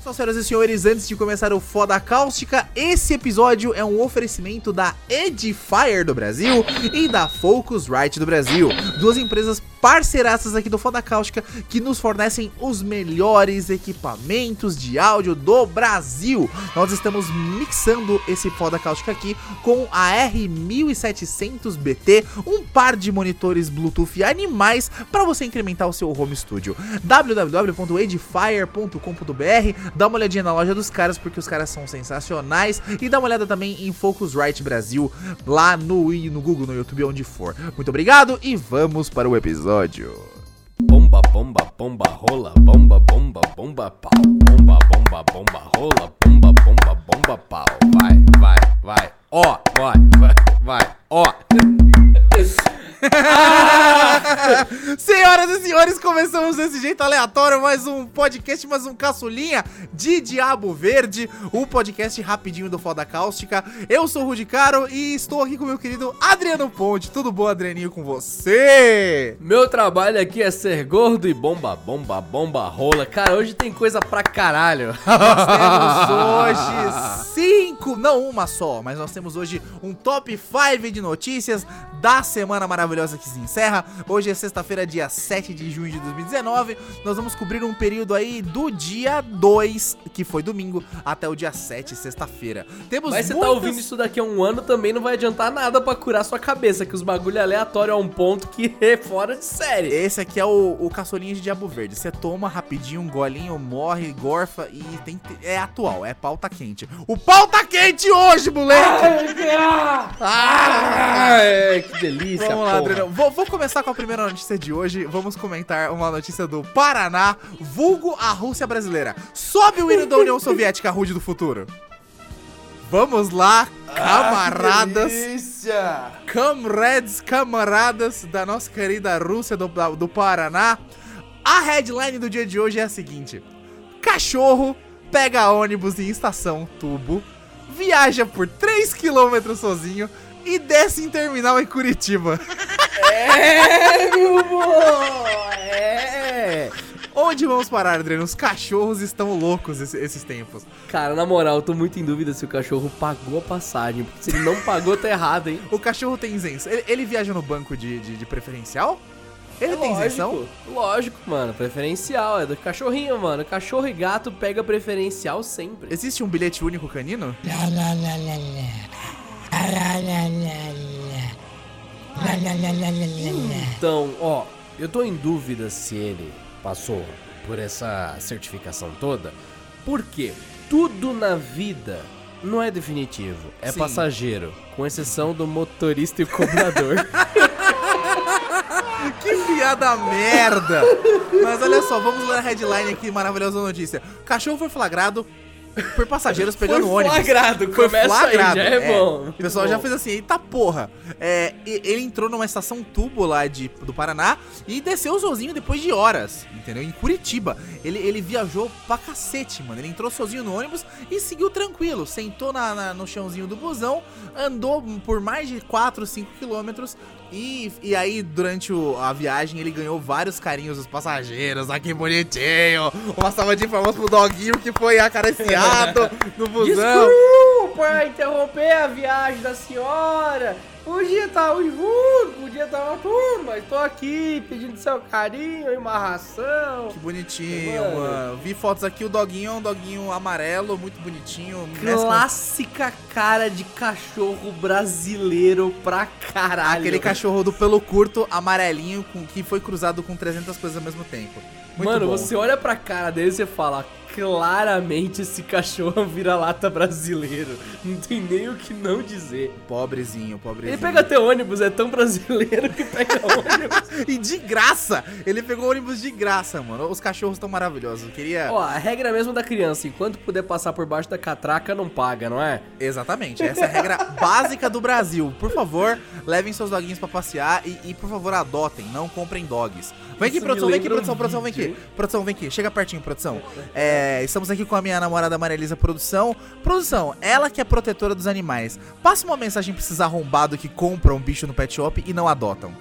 Então, senhoras e senhores, antes de começar o Foda Cáustica, esse episódio é um oferecimento da Edifier do Brasil e da Focusrite do Brasil, duas empresas parceiraças aqui do Foda Cáustica que nos fornecem os melhores equipamentos de áudio do Brasil. Nós estamos mixando esse Foda Cáustica aqui com a R1700BT, um par de monitores Bluetooth animais para você incrementar o seu home studio. www.edifier.com.br Dá uma olhadinha na loja dos caras porque os caras são sensacionais e dá uma olhada também em Focusrite Brasil lá no no Google, no YouTube, onde for. Muito obrigado e vamos para o episódio. Bomba, bomba, bomba, rola, bomba, bomba, bomba, pau. Bomba, bomba, bomba, rola, bomba, bomba, bomba, pau. Vai, vai, vai. Ó, vai, vai, vai. Ó. Senhoras e senhores, começamos desse jeito aleatório mais um podcast, mais um caçulinha de Diabo Verde, o um podcast rapidinho do Foda Cáustica. Eu sou o Rudy Caro e estou aqui com meu querido Adriano Ponte. Tudo bom, Adrianinho, com você? Meu trabalho aqui é ser gordo e bomba, bomba, bomba, rola. Cara, hoje tem coisa pra caralho. Nós temos hoje cinco, não uma só, mas nós temos hoje um top 5 de notícias da semana maravilhosa que se encerra. Hoje é sexta-feira, dia 7 de junho de 2019. Nós vamos cobrir um período aí do dia 2, que foi domingo, até o dia 7, sexta-feira. Temos Mas muitas... você tá ouvindo isso daqui a um ano também não vai adiantar nada para curar sua cabeça, que os bagulho aleatório é um ponto que é fora de série. Esse aqui é o, o caçolinho de diabo verde. Você toma rapidinho um golinho, morre, gorfa e tem é atual, é pauta quente. O pau tá quente hoje, moleque! Ah, é, que delícia, Vamos lá, Adriano. Vou, vou começar com a primeira notícia de hoje. Vamos comentar uma notícia do Paraná, vulgo a Rússia brasileira. Sobe o hino da União Soviética, Rude do futuro. Vamos lá, camaradas. Ah, comrades, camaradas da nossa querida Rússia do, do Paraná. A headline do dia de hoje é a seguinte: Cachorro pega ônibus em estação tubo, viaja por 3 km sozinho e desce em terminal em Curitiba. É, meu amor! É! Onde vamos parar, Adriano? Os cachorros estão loucos esses, esses, tempos. Cara, na moral, eu tô muito em dúvida se o cachorro pagou a passagem. Porque se ele não pagou, tá errado, hein? O cachorro tem isenção. Ele, ele viaja no banco de, de, de preferencial? Ele é tem lógico, isenção? Lógico, mano. Preferencial. É do cachorrinho, mano. Cachorro e gato pega preferencial sempre. Existe um bilhete único canino? Então, ó, eu tô em dúvida se ele passou por essa certificação toda, porque tudo na vida não é definitivo, é Sim. passageiro, com exceção do motorista e cobrador. que piada merda! Mas olha só, vamos ler a headline aqui, maravilhosa notícia. Cachorro foi flagrado por passageiros pegando foi ônibus. Flagrado, foi flagrado, aí, é, é bom. O pessoal bom. já fez assim, eita porra. É, ele entrou numa estação tubo lá de, do Paraná e desceu sozinho depois de horas, entendeu? Em Curitiba. Ele, ele viajou pra cacete, mano. Ele entrou sozinho no ônibus e seguiu tranquilo. Sentou na, na no chãozinho do busão, andou por mais de 4, 5 quilômetros e, e aí, durante o, a viagem, ele ganhou vários carinhos dos passageiros. Ah, que bonitinho! Uma salva de palmas pro doguinho que foi acariciado no busão. Desculpa interromper a viagem da senhora. Podia estar o junto, podia estar uma turma, mas tô aqui pedindo seu carinho e uma ração. Que bonitinho, mano. mano. Vi fotos aqui, o doguinho é um doguinho amarelo, muito bonitinho. Clássica cara de cachorro brasileiro pra caralho. Aquele cachorro do pelo curto, amarelinho, com, que foi cruzado com 300 coisas ao mesmo tempo. Muito Mano, bom. você olha pra cara dele e você fala, claramente esse cachorro vira-lata brasileiro. Não tem nem o que não dizer. Pobrezinho, pobrezinho. Ele pega até ônibus, é tão brasileiro que pega ônibus. e de graça! Ele pegou ônibus de graça, mano. Os cachorros estão maravilhosos. Eu queria. Ó, a regra mesmo da criança: enquanto puder passar por baixo da catraca, não paga, não é? Exatamente. Essa é a regra básica do Brasil. Por favor, levem seus doguinhos para passear e, e, por favor, adotem. Não comprem dogs. Vem aqui, produção, vem aqui, produção, produção, vem aqui. Produção, vem aqui. Chega pertinho, produção. É, estamos aqui com a minha namorada Maria Produção. Produção, ela que é protetora dos animais. Passa uma mensagem pra esses arrombados que compram um bicho no pet shop e não adotam.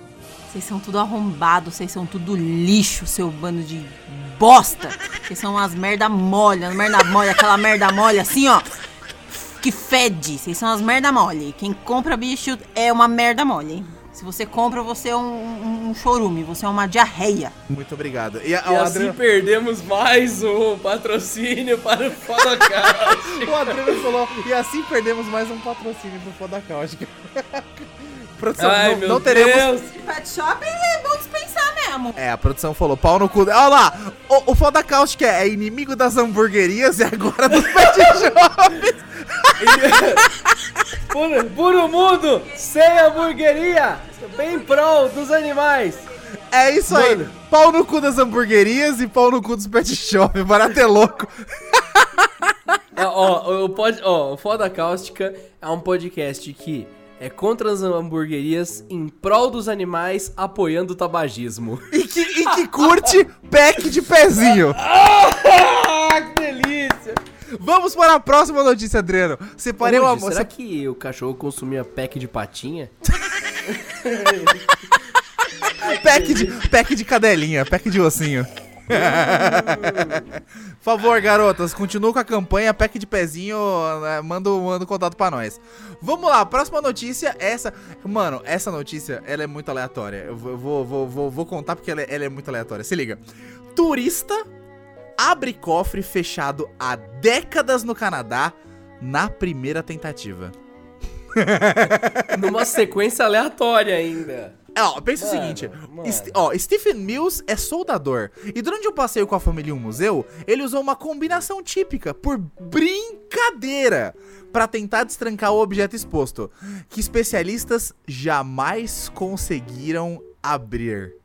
Vocês são tudo arrombado, vocês são tudo lixo, seu bando de bosta. Vocês são umas merda mole, umas merda mole, aquela merda mole assim, ó. Que fede. Vocês são as merda mole. Quem compra bicho é uma merda mole. Se você compra, você é um, um, um chorume, você é uma diarreia. Muito obrigado. E, a, E o, assim Adriano, perdemos mais um patrocínio para o Fodocast. o Adriano falou, e assim perdemos mais um patrocínio pro Foda Cáustica. Produção, Ai, não, meu não teremos. Deus. Pet shop é bom dispensar mesmo. É, a produção falou, pau no cu. Olha lá, o, o Foda Cáustica é inimigo das hamburguerias e agora dos pet shops. Por, por um mundo sem hamburgueria, bem prol dos animais. É isso aí. Mano. Pau no cu das hamburguerias e pau no cu dos pet shops. Barato é louco. É, ó, o, pod, ó, o Foda Cáustica é um podcast que é contra as hamburguerias, em prol dos animais, apoiando o tabagismo. E que, e que curte pack de pezinho. Ah, que delícia! Vamos para a próxima notícia, Adriano. Separei uma Rude, moça. será que o cachorro consumia pack de patinha? Pack de, pack de cadelinha, pack de ossinho. Por favor, garotas, continua com a campanha Pack de Pezinho, né, manda, manda um contato pra nós. Vamos lá, próxima notícia, essa... Mano, essa notícia, ela é muito aleatória. Eu vou, vou, vou, vou, contar porque ela é, ela é muito aleatória. Se liga. Turista abre cofre fechado há décadas no Canadá na primeira tentativa. Numa sequência aleatória ainda. É, ó, pensa o Mano, seguinte, mano. St- ó, Stephen Mills é soldador e durante um passeio com a família em um museu, ele usou uma combinação típica por brincadeira para tentar destrancar o objeto exposto, que especialistas jamais conseguiram abrir.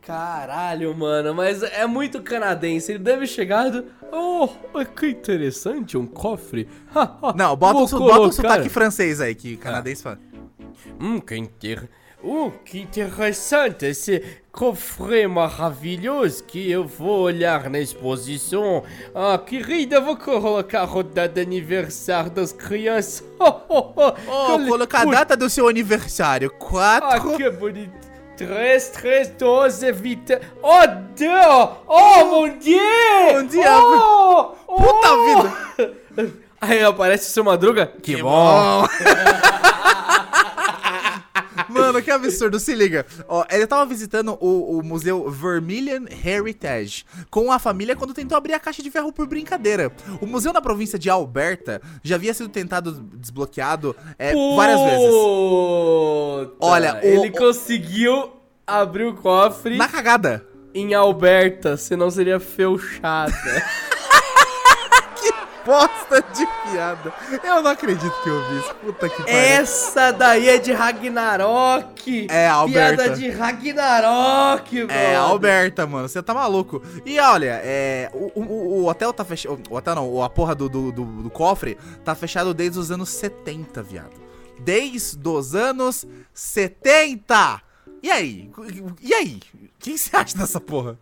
Caralho, mano, mas é muito canadense. Ele deve chegar do. Oh, que interessante, um cofre. Não, bota, Vou um, su- bota colocar. sotaque francês aí que canadense fala. Hum, que inter... Oh, que interessante esse cofre maravilhoso que eu vou olhar na exposição. Ah, querida, vou colocar a data de aniversário das crianças. Oh, oh, oh. Oh, colocar a data do seu aniversário, Ah, 4... que bonito. 3, 3, 12, 20. Oh, Deus! Oh, mon Dieu! Mon Dieu! Oh, Puta vida! Aí aparece o seu Madruga. Que, Que bom! bom. Mano, que absurdo, se liga. Ó, ele tava visitando o, o museu Vermilion Heritage com a família quando tentou abrir a caixa de ferro por brincadeira. O museu na província de Alberta já havia sido tentado desbloqueado é, várias vezes. Olha, o- ele o- conseguiu abrir o cofre Na cagada. em Alberta, senão seria fechada. Bosta de piada. Eu não acredito que eu vi isso. Puta que pariu. Essa daí é de Ragnarok! É, Alberta. Piada de Ragnarok, mano! É, Alberta, mano, você tá maluco. E olha, é, o, o- o hotel tá fechado. O hotel não, a porra do, do, do- do cofre tá fechado desde os anos 70, viado. Desde os anos 70! E aí? E aí? O que você acha dessa porra?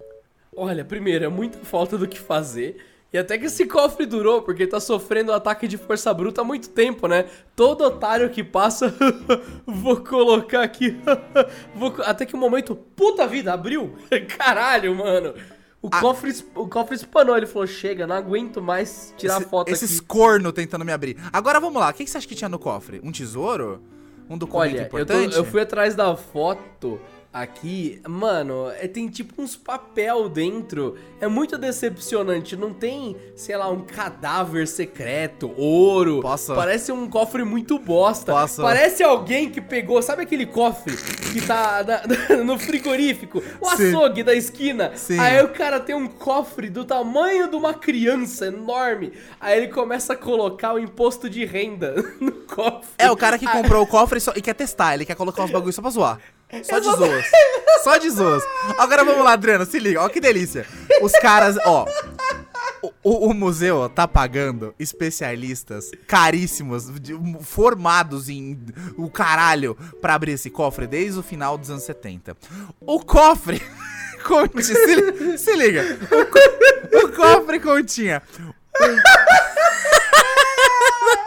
Olha, primeiro, é muita falta do que fazer. E até que esse cofre durou, porque tá sofrendo ataque de força bruta há muito tempo, né? Todo otário que passa, vou colocar aqui. vou Até que o momento, puta vida, abriu. Caralho, mano. O, Ah. cofre, o cofre espanou, ele falou, chega, não aguento mais tirar Esse- foto Esses aqui. corno tentando me abrir. Agora vamos lá, o que você acha que tinha no cofre? Um tesouro? Um documento Olha, importante? eu fui atrás da foto aqui, mano, é, tem tipo uns papel dentro. É muito decepcionante. Não tem, sei lá, um cadáver secreto, ouro. Posso? Parece um cofre muito bosta. Posso? Parece alguém que pegou, sabe aquele cofre que tá na- no frigorífico? O Sim. açougue da esquina. Sim. Aí o cara tem um cofre do tamanho de uma criança enorme. Aí ele começa a colocar o imposto de renda no cofre. É, o cara que comprou o cofre só- e quer testar, ele quer colocar uns bagulhos só pra zoar. Só de zoas. Só de zoas. Agora vamos lá, Adriano, se liga, ó que delícia. Os caras, ó. o- O, museu tá pagando especialistas caríssimos, de- formados em o caralho, pra abrir esse cofre desde o final dos anos 70. O cofre. conti- se, se liga. O, co- o cofre continha.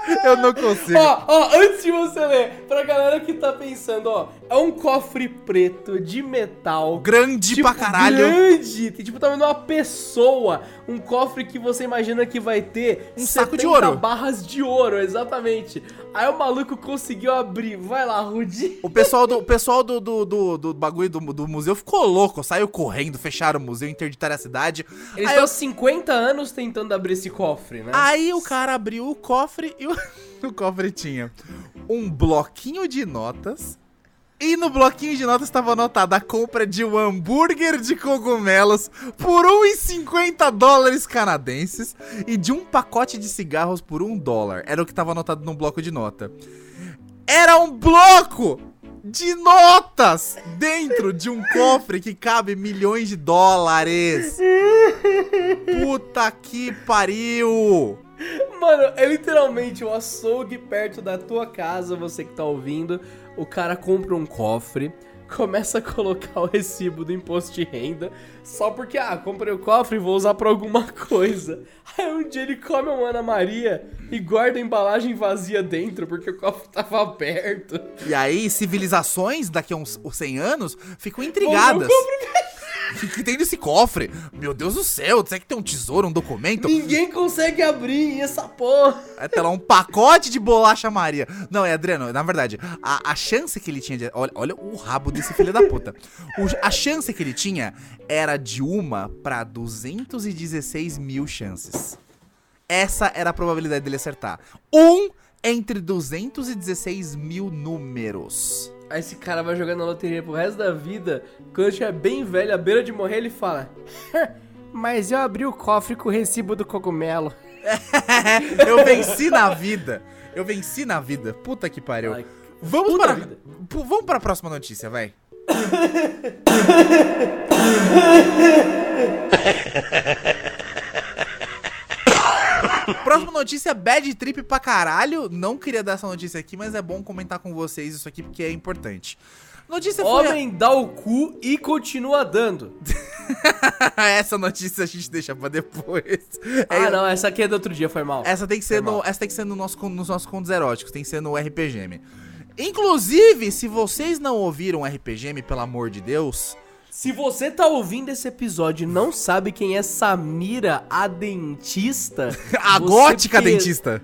Eu não consigo. Ó, ó, antes de você ler, pra galera que tá pensando, ó, É um cofre preto de metal. Grande tipo, pra caralho. Grande. Tem tipo tamanho de uma pessoa. Um cofre que você imagina que vai ter Um saco de 70 ouro. barras de ouro, exatamente. Aí o maluco conseguiu abrir. Vai lá, Rudy. O pessoal do, o pessoal do, do, do, do bagulho do, do museu ficou louco, saiu correndo, fecharam o museu, interditaram a cidade. Eles estão eu- 50 anos tentando abrir esse cofre, né? Aí o cara abriu o cofre e o, o cofre tinha um bloquinho de notas. E no bloquinho de notas estava anotada a compra de um hambúrguer de cogumelos por 1,50 dólares canadenses e de um pacote de cigarros por 1 dólar. Era o que estava anotado no bloco de nota. Era um bloco de notas dentro de um cofre que cabe milhões de dólares. Puta que pariu! Mano, é literalmente o açougue perto da tua casa, você que tá ouvindo. O cara compra um cofre, começa a colocar o recibo do imposto de renda, só porque, ah, comprei o cofre e vou usar pra alguma coisa. Aí um dia ele come uma Ana Maria e guarda a embalagem vazia dentro, porque o cofre tava aberto. E aí, civilizações daqui a uns 100 anos ficam intrigadas. O que, tem nesse cofre? Meu Deus do céu, será que tem um tesouro, um documento? Ninguém consegue abrir essa porra. É, tá lá, um pacote de bolacha Maria. Não, é Adriano, na verdade, a, a chance que ele tinha de. Olha, olha o rabo desse filho da puta. O- a chance que ele tinha era de uma pra 216 mil chances. Essa era a probabilidade dele acertar. Um entre 216 mil números. Aí esse cara vai jogar na loteria pro resto da vida. Quando estiver bem velho, à beira de morrer, ele fala: Mas eu abri o cofre com o recibo do cogumelo. Eu venci na vida. Eu venci na vida. Puta que pariu. Ai, Vamos puta para, vida. Vamos para a próxima notícia, vai. Próxima notícia, bad trip pra caralho. Não queria dar essa notícia aqui, mas é bom comentar com vocês isso aqui porque é importante. Notícia foi. Homem dá o cu e continua dando. essa notícia a gente deixa pra depois. Ah, É, não, essa aqui é do outro dia, foi mal. Essa tem que ser, Foi no, mal. essa tem que ser no nosso, nos nossos contos eróticos, tem que ser no RPGM. Inclusive, se vocês não ouviram RPGM, pelo amor de Deus, Se você tá ouvindo esse episódio e não sabe quem é Samira, a dentista. a gótica per- dentista.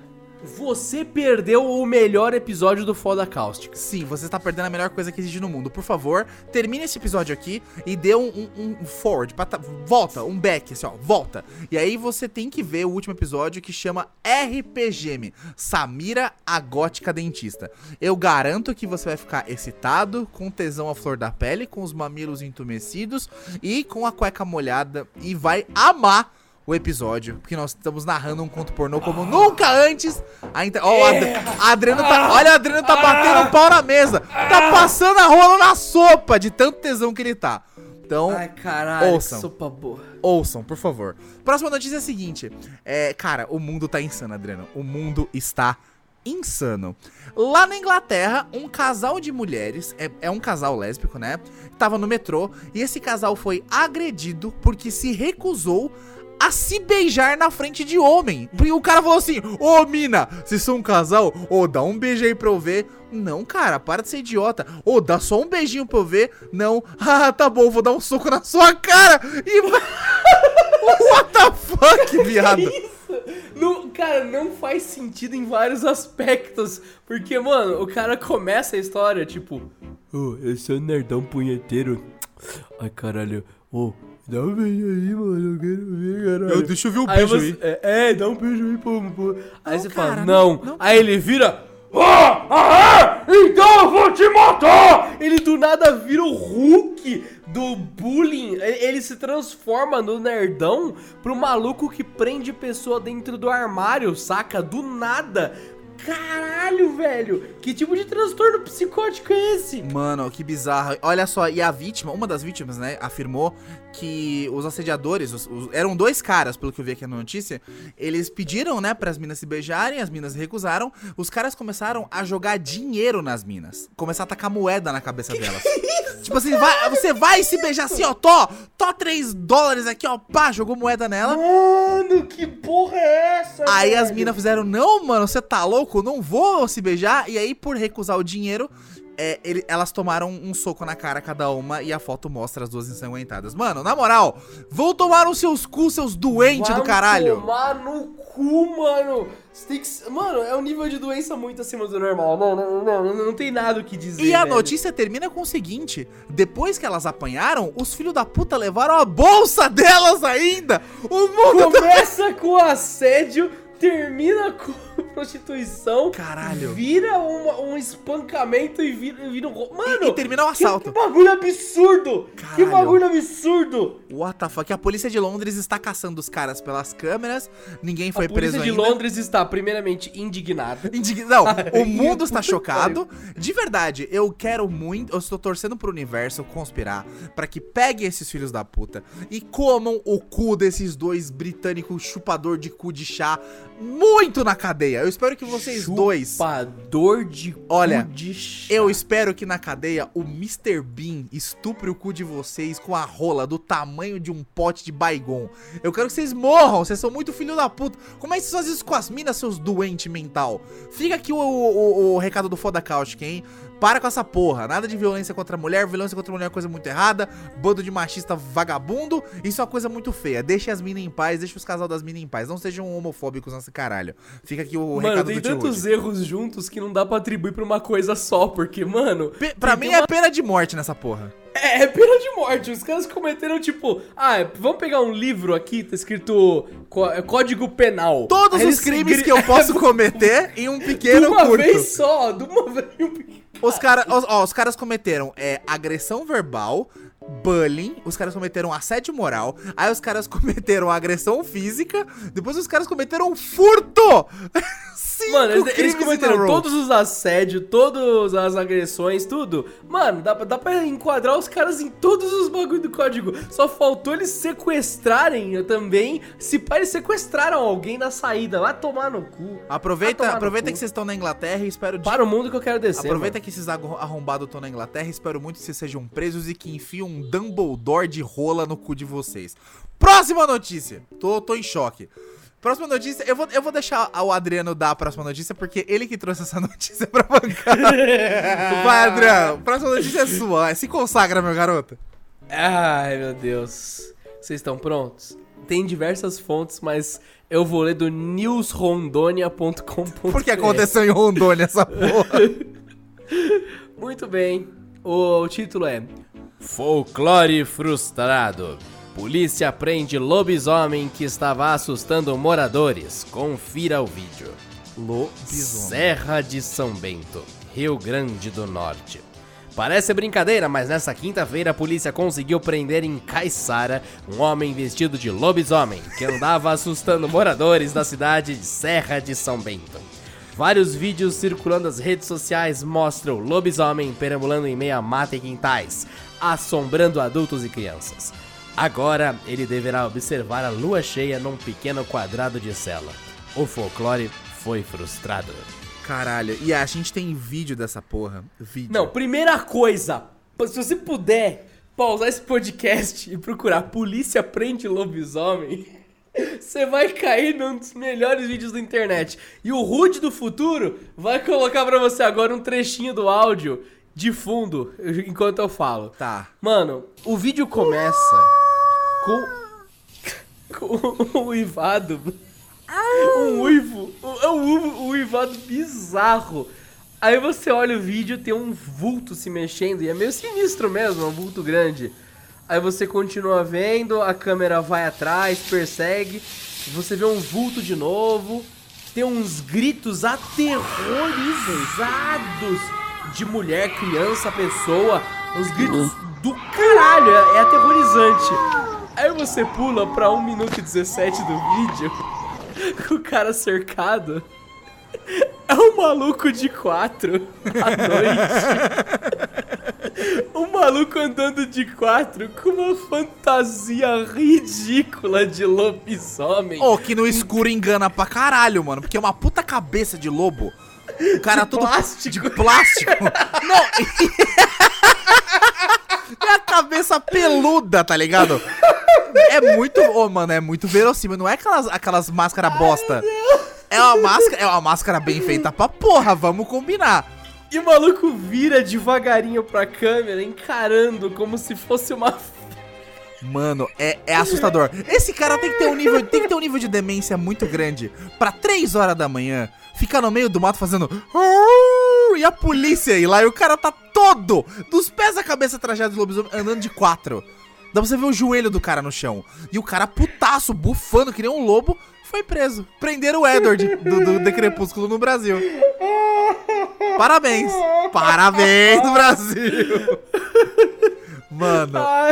Você perdeu o melhor episódio do Foda Cáustica. Sim, você está perdendo a melhor coisa que existe no mundo. Por favor, termine esse episódio aqui e dê um, um- um forward, pra ta- volta, um back, assim, ó, volta. E aí você tem que ver o último episódio que chama RPGM, Samira, a gótica dentista. Eu garanto que você vai ficar excitado, com tesão à flor da pele, com os mamilos entumecidos e com a cueca molhada e vai amar o episódio, porque nós estamos narrando um conto pornô como nunca antes. A, inter... Ó, o Ad... a tá... Olha, o Adriano tá batendo um pau na mesa. Tá passando a rola na sopa de tanto tesão que ele tá. Então, Ai, caralho, ouçam. sopa boa. ouçam, por favor. Próxima notícia é a seguinte. É, cara, o mundo tá insano, Adriano. O mundo está insano. Lá na Inglaterra, um casal de mulheres, é, é um casal lésbico, né? Tava no metrô e esse casal foi agredido porque se recusou a se beijar na frente de homem. E o cara falou assim: Ô mina, vocês são um casal? Ô, dá um beijo aí pra eu ver. Não, cara, para de ser idiota. Ô, dá só um beijinho pra eu ver. Não. Ah, tá bom, vou dar um soco na sua cara. E. What the fuck, viado? Não, cara, não faz sentido em vários aspectos. Porque, mano, o cara começa a história, tipo, Ô, eu sou nerdão punheteiro. Ai, caralho. Ô, dá um beijo aí, mano. Eu quero ver, caralho. Eu- deixa eu ver o Aí beijo você- aí. É, é, dá um beijo aí, pô. pô. Aí Não, você cara, fala, não- não. não, Aí ele vira. Ah, ah, é? Então eu vou te matar! Ele do nada vira o Hulk do bullying. Ele, ele se transforma no nerdão pro maluco que prende pessoa dentro do armário, saca? Do nada. Caralho, velho! Que tipo de transtorno psicótico é esse? Mano, que bizarro. Olha só, e a vítima, uma das vítimas, né, afirmou que os assediadores, os- os- eram dois caras, pelo que eu vi aqui na notícia, eles pediram, né, pras minas se beijarem, as minas recusaram, os caras começaram a jogar dinheiro nas minas, começar a tacar moeda na cabeça delas. Tipo assim, vai, você vai se beijar assim, ó, tó, tó 3 dólares aqui, ó, pá, jogou moeda nela. Mano, que porra é essa? Aí as velho? minas fizeram, não, mano, você tá louco? Não vou se beijar. E aí, por recusar o dinheiro, é, ele- elas tomaram um soco na cara cada uma e a foto mostra as duas ensanguentadas. Mano, na moral, vão tomar os seus cu, seus doentes do caralho. tomar no cu, mano. Que... Mano, é um nível de doença muito acima do normal. Não, não, não, não, não tem nada o que dizer. E a velho. notícia termina com o seguinte: depois que elas apanharam, os filhos da puta levaram a bolsa delas ainda! O mundo. Começa com assédio, termina com prostituição. Caralho. Vira uma- um espancamento e vira, vira um. Mano! E, e termina o que, assalto. que bagulho absurdo! Que Caralho. bagulho absurdo! What the fuck? A polícia de Londres está caçando os caras pelas câmeras. Ninguém foi a polícia preso de ainda. Londres está, primeiramente, indignada. Indig- Não, o mundo está que chocado. De verdade, eu quero muito. Eu estou torcendo pro universo conspirar pra que pegue esses filhos da puta e comam o cu desses dois britânicos chupador de cu de chá muito na cadeia. Eu espero que vocês dois. Chupador de cu Olha, de. Eu espero que na cadeia o Mr. Bean estupre o cu de vocês com a rola do tamanho de um pote de baigon. Eu quero que vocês morram, vocês são muito filho da puta. Como é que vocês fazem isso com as minas, seus doentes mental? Fica aqui o, o- o- o recado do Foda Cáustica, hein? Para com essa porra. Nada de violência contra a mulher. Violência contra a mulher é coisa muito errada. Bando de machista vagabundo. Isso é uma coisa muito feia. Deixe as minas em paz. Deixe os casal das minas em paz. Não sejam homofóbicos nesse caralho. Fica aqui o Mano, recado tem do tio tantos Rude. erros juntos que não dá pra atribuir pra uma coisa só, porque, mano. Pe- Pra tem mim é uma- pena de morte nessa porra. É, é pena de morte. Os caras cometeram, tipo, ah, vamos pegar um livro aqui, tá escrito é, Código Penal. Todos Aí os crimes gri- que eu posso cometer em um De pequeno uma curto. vez só, de uma vez. em um pequeno- Os, cara, os, ó, os caras cometeram é, agressão verbal, bullying, os caras cometeram assédio moral, aí os caras cometeram agressão física, depois os caras cometeram furto! Cinco Mano, eles, eles cometeram todos os assédios, todas as agressões, tudo. Mano, dá, pra- dá pra enquadrar os caras em todos os bagulho do código. Só faltou eles sequestrarem também. Se pá, eles sequestraram alguém na saída. Vai tomar no cu. Aproveita, no aproveita cu. que vocês estão na Inglaterra e espero de Para o mundo que eu quero descer. Aproveita mano. que esses arro- arrombados estão na Inglaterra. Espero muito que vocês sejam presos e que enfiem um Dumbledore de rola no cu de vocês. Próxima notícia. Tô, tô em choque. Próxima notícia. Eu vou, eu vou deixar o Adriano dar a próxima notícia, porque ele que trouxe essa notícia pra bancar. Vai, Adriano. Próxima notícia é sua. Se consagra, meu garoto. Ai, meu Deus. Vocês estão prontos? Tem diversas fontes, mas eu vou ler do newsrondonia.com.br. Porque aconteceu em Rondônia essa porra. Muito bem. O título é Folclore frustrado. Polícia prende lobisomem que estava assustando moradores. Confira o vídeo. Lobisomem. Serra de São Bento, Rio Grande do Norte. Parece brincadeira, mas nessa quinta-feira a polícia conseguiu prender em Caiçara um homem vestido de lobisomem que andava assustando moradores da cidade de Serra de São Bento. Vários vídeos circulando nas redes sociais mostram o lobisomem perambulando em meio a mata e quintais, assombrando adultos e crianças. Agora ele deverá observar a lua cheia num pequeno quadrado de cela. O folclore foi frustrado. Caralho. E a gente tem vídeo dessa porra. Vídeo. Não, primeira coisa, se você puder pausar esse podcast e procurar Polícia Prende Lobisomem, você vai cair num dos melhores vídeos da internet. E o Rude do futuro vai colocar pra você agora um trechinho do áudio de fundo enquanto eu falo. Tá. Mano, o vídeo começa com. com um uivado. Um uivo. É um uivo, um uivado bizarro. Aí você olha o vídeo, tem um vulto se mexendo, e é meio sinistro mesmo, é um vulto grande. Aí você continua vendo, a câmera vai atrás, persegue, você vê um vulto de novo, tem uns gritos aterrorizados de mulher, criança, pessoa, uns gritos do caralho, é, é aterrorizante. Aí você pula pra 1 minuto e 17 do vídeo, com o cara cercado. É um maluco de quatro à noite. Maluco andando de quatro com uma fantasia ridícula de lobisomem. Ô, que no escuro engana pra caralho, mano. Porque é uma puta cabeça de lobo. O cara De todo plástico. de plástico. Não. É a cabeça peluda, tá ligado? É muito, ô, mano, é muito verossímil. Não é aquelas, aquelas máscaras bosta. É uma máscara, é uma máscara bem feita pra porra, vamos combinar. E o maluco vira devagarinho pra câmera, encarando como se fosse uma. Mano, é, é assustador. Esse cara tem que ter um nível, tem que ter um nível de demência muito grande pra 3 horas da manhã ficar no meio do mato fazendo e a polícia ir lá e o cara tá todo dos pés à cabeça trajado de lobisomem andando de quatro. Dá pra você ver o joelho do cara no chão. E o cara putaço, bufando que nem um lobo, foi preso. Prenderam o Edward do, do The Crepúsculo no Brasil. Parabéns. Parabéns do Brasil. Mano, Ah,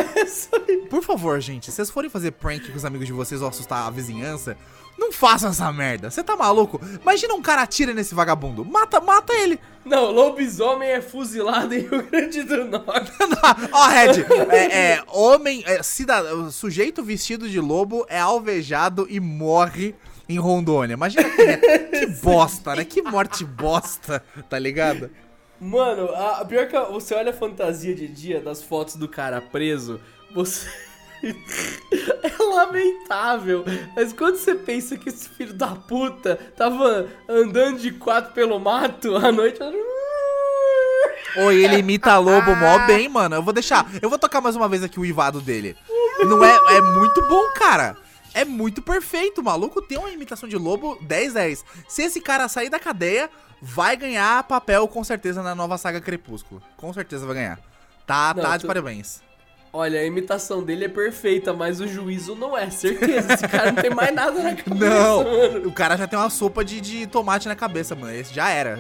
por favor, gente, se vocês forem fazer prank com os amigos de vocês ou assustar a vizinhança, não façam essa merda. Você tá maluco? Imagina um cara atira nesse vagabundo. Mata, mata ele. Não, lobisomem é fuzilado em Rio Grande do Norte. Ó, Red, é, é, homem, é, cidadão, sujeito vestido de lobo é alvejado e morre em Rondônia. Imagina que, que bosta, né? Que morte bosta, tá ligado? Mano, a, pior que você olha a fantasia de dia das fotos do cara preso, você. é lamentável. Mas quando você pensa que esse filho da puta tava andando de quatro pelo mato à noite. Oi, ele imita lobo mó bem, mano. Eu vou deixar. Eu vou tocar mais uma vez aqui o ivado dele. Não é, é muito bom, cara. É muito perfeito. O maluco tem uma imitação de lobo 10-10. Se esse cara sair da cadeia, vai ganhar papel com certeza na nova saga Crepúsculo. Com certeza vai ganhar. Tá, Não, tá de tu- parabéns. Olha, a imitação dele é perfeita, mas o juízo não é. Certeza, esse cara não tem mais nada na cabeça. Não, mano. o cara já tem uma sopa de, de tomate na cabeça, mano. Esse já era.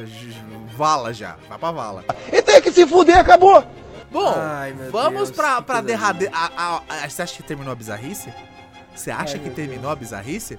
Vala já. Vai pra vala. E tem que se fuder, acabou! Bom, Ai, vamos Deus, pra, pra derradeira. a- a- a- Você acha que terminou a bizarrice? Você acha Ai, que terminou a bizarrice?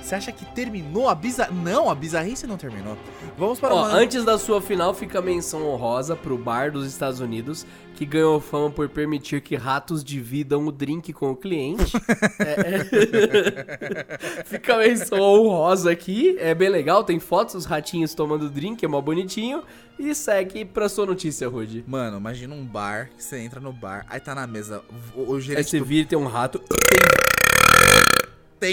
Você acha que terminou a bizarrice? Não, a bizarrice não terminou. Vamos para Ó, uma. antes da sua final fica a menção honrosa pro bar dos Estados Unidos, que ganhou fama por permitir que ratos dividam o drink com o cliente. É, é. fica a menção honrosa aqui, é bem legal, tem fotos dos ratinhos tomando drink, é mó bonitinho. E segue pra sua notícia, Rude. Mano, imagina um bar que você entra no bar, aí tá na mesa. O, o Aí gerente você do- vira e tem um rato. tem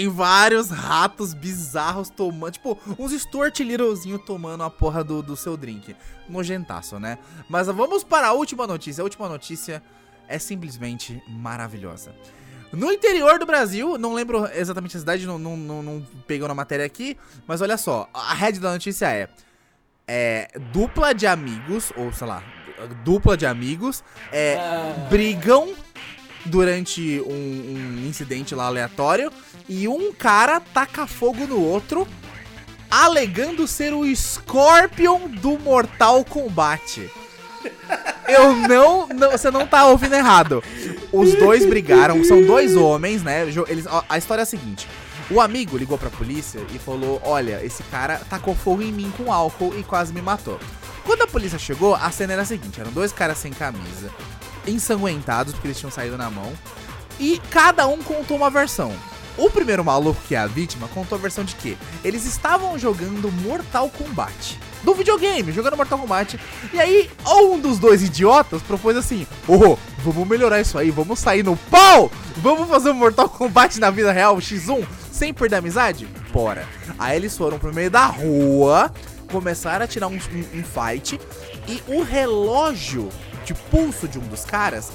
vários ratos bizarros tomando. Tipo, uns Stuart Littlezinho tomando a porra do, do seu drink. Nojentaço, né? Mas vamos para a última notícia. A última notícia é simplesmente maravilhosa. No interior do Brasil, não lembro exatamente a cidade, não, não, não, não pegou na matéria aqui, mas olha só, a head da notícia é, é dupla de amigos, ou sei lá, dupla de amigos, é, Ah. brigam durante um, um incidente lá aleatório e um cara taca fogo no outro, alegando ser o Scorpion do Mortal Kombat. Eu não, não- Você não tá ouvindo errado. Os dois brigaram, são dois homens, né? Eles, a história é a seguinte: o amigo ligou pra polícia e falou: Olha, esse cara tacou fogo em mim com álcool e quase me matou. Quando a polícia chegou, a cena era a seguinte: eram dois caras sem camisa, ensanguentados, porque eles tinham saído na mão, e cada um contou uma versão. O primeiro maluco, que é a vítima, contou a versão de que eles estavam jogando Mortal Kombat. Do videogame, jogando Mortal Kombat. E aí, um dos dois idiotas propôs assim: Ô, vamos melhorar isso aí, vamos sair no pau! Vamos fazer um Mortal Kombat na vida real, X1, sem perder a amizade? Bora. Aí eles foram pro meio da rua, começaram a tirar um, um- um fight, e o relógio de pulso de um dos caras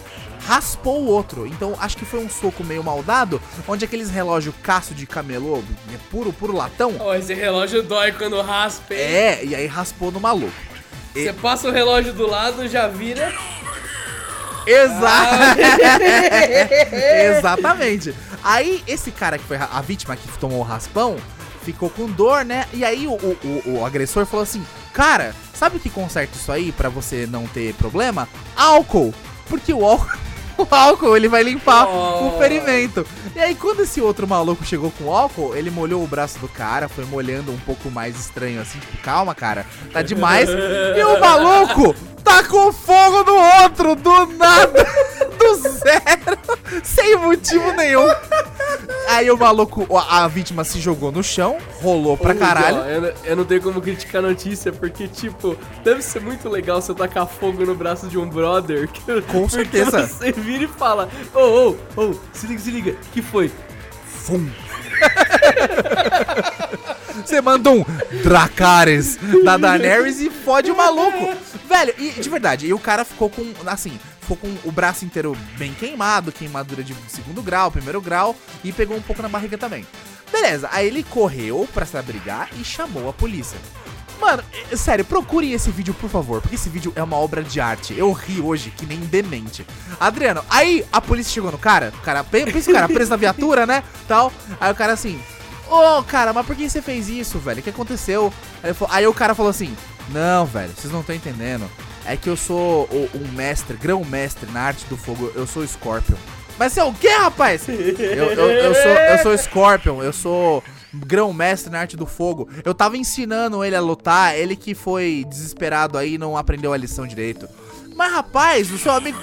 raspou o outro. Então acho que foi um soco meio maldado, onde aqueles relógio caço de camelô, é puro, puro latão. Ó, esse relógio dói quando raspa, hein? É, e aí raspou no maluco. Você passa o relógio do lado, já vira. Exato. Exatamente. Aí esse cara que foi a vítima que tomou o raspão ficou com dor, né? E aí o, o, o- o agressor falou assim: Cara, sabe o que conserta isso aí pra você não ter problema? Álcool. Porque o álcool. O álcool, ele vai limpar Oh. o ferimento. E aí, quando esse outro maluco chegou com álcool, ele molhou o braço do cara, foi molhando um pouco mais estranho, assim, tipo, calma, cara, tá demais. e o maluco tacou fogo no outro, do nada, do zero, sem motivo nenhum. Aí o maluco, a vítima se jogou no chão, rolou pra Ô, caralho. Ó, eu, não- eu não tenho como criticar a notícia, porque, tipo, deve ser muito legal você tacar fogo no braço de um brother. que- Com certeza. Você vira e fala: Ô, ô, ô, se liga, se liga, que foi? Fum. Você manda um Dracarys da Daenerys e fode o maluco. Velho, e de verdade, e o cara ficou com, assim, ficou com o braço inteiro bem queimado, queimadura de segundo grau, primeiro grau, e pegou um pouco na barriga também. Beleza, aí ele correu pra se abrigar e chamou a polícia. Mano, é- sério, procurem esse vídeo, por favor, porque esse vídeo é uma obra de arte. Eu ri hoje, que nem demente. Adriano, aí a polícia chegou no cara, o cara, pe- pensa o cara preso na viatura, né, tal. Aí o cara assim, ô, cara, mas por que você fez isso, velho? O que aconteceu? Aí, falou- aí o cara falou assim, não, velho, vocês não estão entendendo. É que eu sou o- um mestre, grão-mestre na arte do fogo, eu sou Scorpion. Mas você é o quê, rapaz? Eu, eu, eu sou, eu sou Scorpion, eu sou grão-mestre na arte do fogo. Eu tava ensinando ele a lutar, ele que foi desesperado aí e não aprendeu a lição direito. Mas, rapaz, o seu amigo.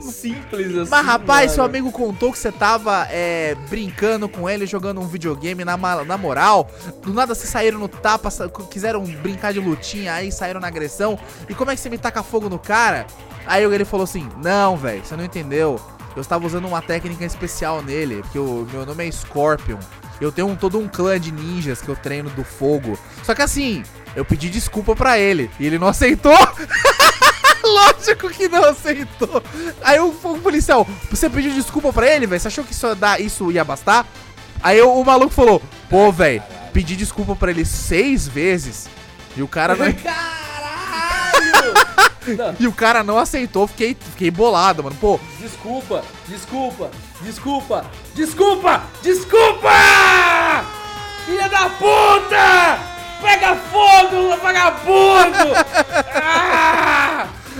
Simples assim. Mas, rapaz, seu amigo contou que você tava é, brincando com ele, jogando um videogame na, na moral. Do nada vocês saíram no tapa, quiseram brincar de lutinha, aí saíram na agressão. E como é que você me taca fogo no cara? Aí ele falou assim: Não, velho, você não entendeu. Eu estava usando uma técnica especial nele, porque o meu nome é Scorpion. Eu tenho um- todo um clã de ninjas que eu treino do fogo. Só que assim, eu pedi desculpa pra ele e ele não aceitou. Lógico que não aceitou. Aí o, o policial, você pediu desculpa pra ele, velho? Você achou que isso ia, dar, isso ia bastar? Aí o, o maluco falou, pô, velho, pedi desculpa pra ele seis vezes e o cara não, Não, e o cara não aceitou. Fiquei, fiquei bolado, mano. Pô, desculpa, desculpa, desculpa, desculpa, desculpa! Filha da puta! Pega fogo, vagabundo! Ah!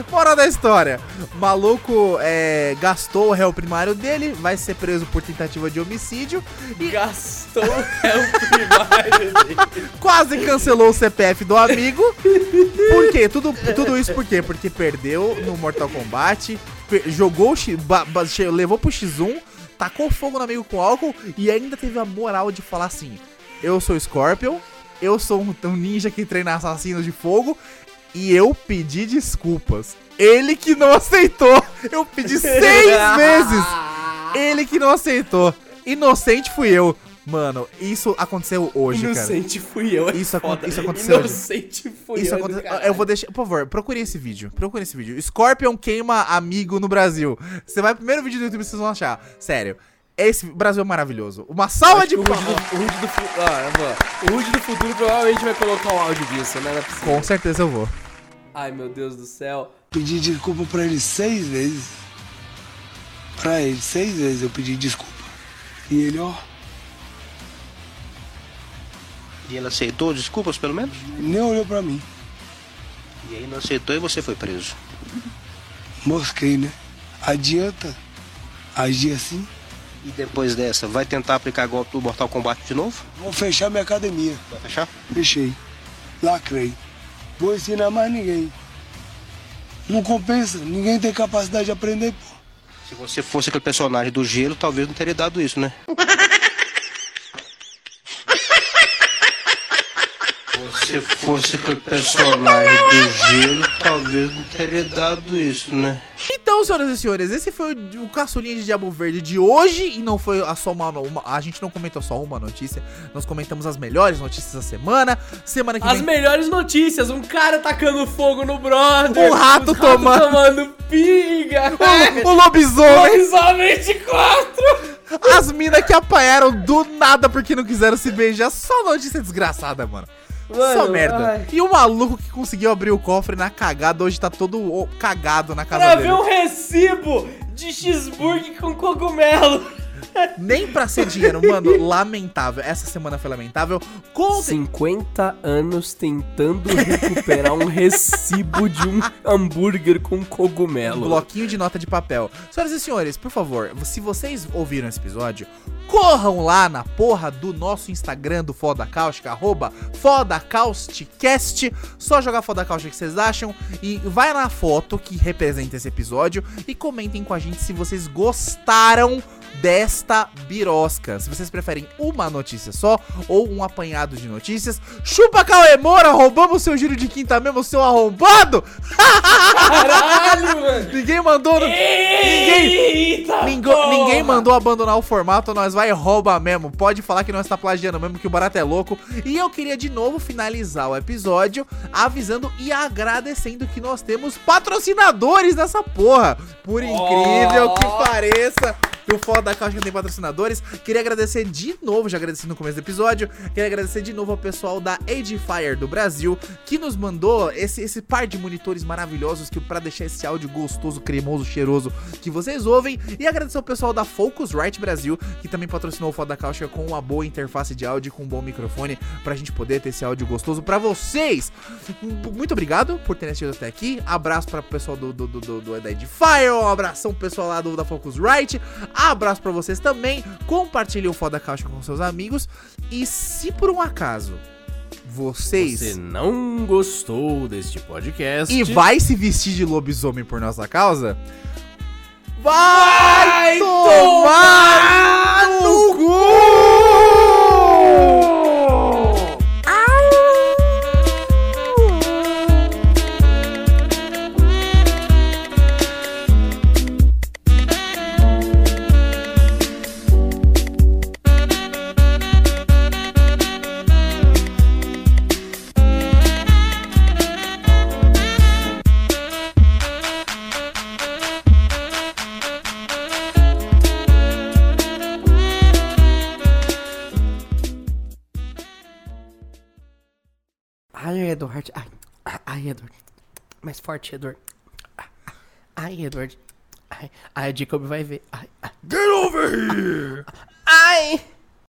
Fora da história. Maluco é, gastou o réu primário dele, vai ser preso por tentativa de homicídio e Gastou o réu primário dele. quase cancelou o CPF do amigo. Por quê? Tudo, tudo isso por quê? Porque perdeu no Mortal Kombat, jogou, levou pro X1, tacou fogo no amigo com álcool e ainda teve a moral de falar assim: Eu sou Scorpion, eu sou um, um ninja que treina assassinos de fogo e eu pedi desculpas. Ele que não aceitou. Eu pedi seis vezes. Ele que não aceitou. Inocente fui eu. Mano, isso aconteceu hoje, cara. Inocente fui eu. é Isso foda. isso aconteceu hoje. Inocente fui Isso eu. do. Eu vou deixar. Por favor, procure esse vídeo. Procure esse vídeo. Scorpion queima amigo no Brasil. Você vai primeiro vídeo do YouTube vocês vão achar. Sério. Esse Brasil é maravilhoso. Uma salva de que o Rude palmas. do, o Rude do fu- ah, Rude do futuro provavelmente vai colocar um áudio disso, né? Não é possível. Com certeza eu vou. Ai, meu Deus do céu. Pedi desculpa pra ele seis vezes. Pra ele, seis vezes eu pedi desculpa. E ele, ó, E ele aceitou desculpas, pelo menos? nem olhou pra mim. E aí não aceitou e você foi preso. Mosquei, né? Adianta agir assim? E depois dessa, vai tentar aplicar golpe do Mortal Kombat de novo? Vou fechar minha academia. Vai fechar? Fechei. Lacrei. Vou ensinar mais ninguém. Não compensa, ninguém tem capacidade de aprender, pô. Se você fosse aquele personagem do gelo, talvez não teria dado isso, né? Se fosse aquele personagem do gelo, talvez não teria dado isso, né? Então, senhoras e senhores, esse foi o, o caçulinha de Diabo Verde de hoje. E não foi a só uma, uma- A gente não comentou só uma notícia. Nós comentamos as melhores notícias da semana. Semana que As vem. melhores notícias, um cara tacando fogo no brother. Um rato tomando- tomando pinga. O, o lobisomem. Lobisomem de quatro. As minas que apanharam do nada porque não quiseram se beijar. Só notícia desgraçada, mano. Só Mano, merda. ai. E o maluco que conseguiu abrir o cofre na cagada hoje tá todo cagado na casa Pra dele. ver um recibo de cheeseburger com cogumelo. Nem pra ser dinheiro, mano. Lamentável. Essa semana foi lamentável. Contem. 50 anos tentando recuperar um recibo de um hambúrguer com Um cogumelo. bloquinho de nota de papel. Senhoras e senhores, por favor, se vocês ouviram esse episódio, corram lá na porra do nosso Instagram do Foda Cáustica, arroba FodaCausticast. Só jogar Foda Cáustica que vocês acham. E vai na foto que representa esse episódio e comentem com a gente se vocês gostaram desta birosca. Se vocês preferem uma notícia só ou um apanhado de notícias. Chupa Cauê Moura, roubamos seu giro de quinta mesmo, seu arrombado! Caralho, mano. Ninguém mandou no... Ninguém, Eita, Ningu- porra. ninguém mandou abandonar o formato, nós vai rouba mesmo. Pode falar que nós tá plagiando mesmo, que o barato é louco. E eu queria de novo finalizar o episódio avisando e agradecendo que nós temos patrocinadores nessa porra. Por incrível que pareça. O foda da caixa tem patrocinadores. Queria agradecer de novo, já agradeci no começo do episódio. Queria agradecer de novo ao pessoal da Edifier do Brasil, que nos mandou esse, esse par de monitores maravilhosos que para deixar esse áudio gostoso, cremoso, cheiroso que vocês ouvem. E agradecer ao pessoal da Focusrite Brasil, que também patrocinou o foda da caixa com uma boa interface de áudio e com um bom microfone pra gente poder ter esse áudio gostoso pra vocês. Muito obrigado por terem assistido até aqui. Abraço para o pessoal do, do, do, do, do da Edifier, um abração pro pessoal lá do, da Focusrite. Abraço pra vocês também. Compartilhe o Foda Caixa com seus amigos. E se por um acaso vocês. Você não gostou deste podcast? E vai se vestir de lobisomem por nossa causa? Vai, tomar no cu! Ai, Edward. Mais forte, Edward. Ai, Edward. Ai, ai, a Jacob vai ver. Ai, ai. Get over here! ai.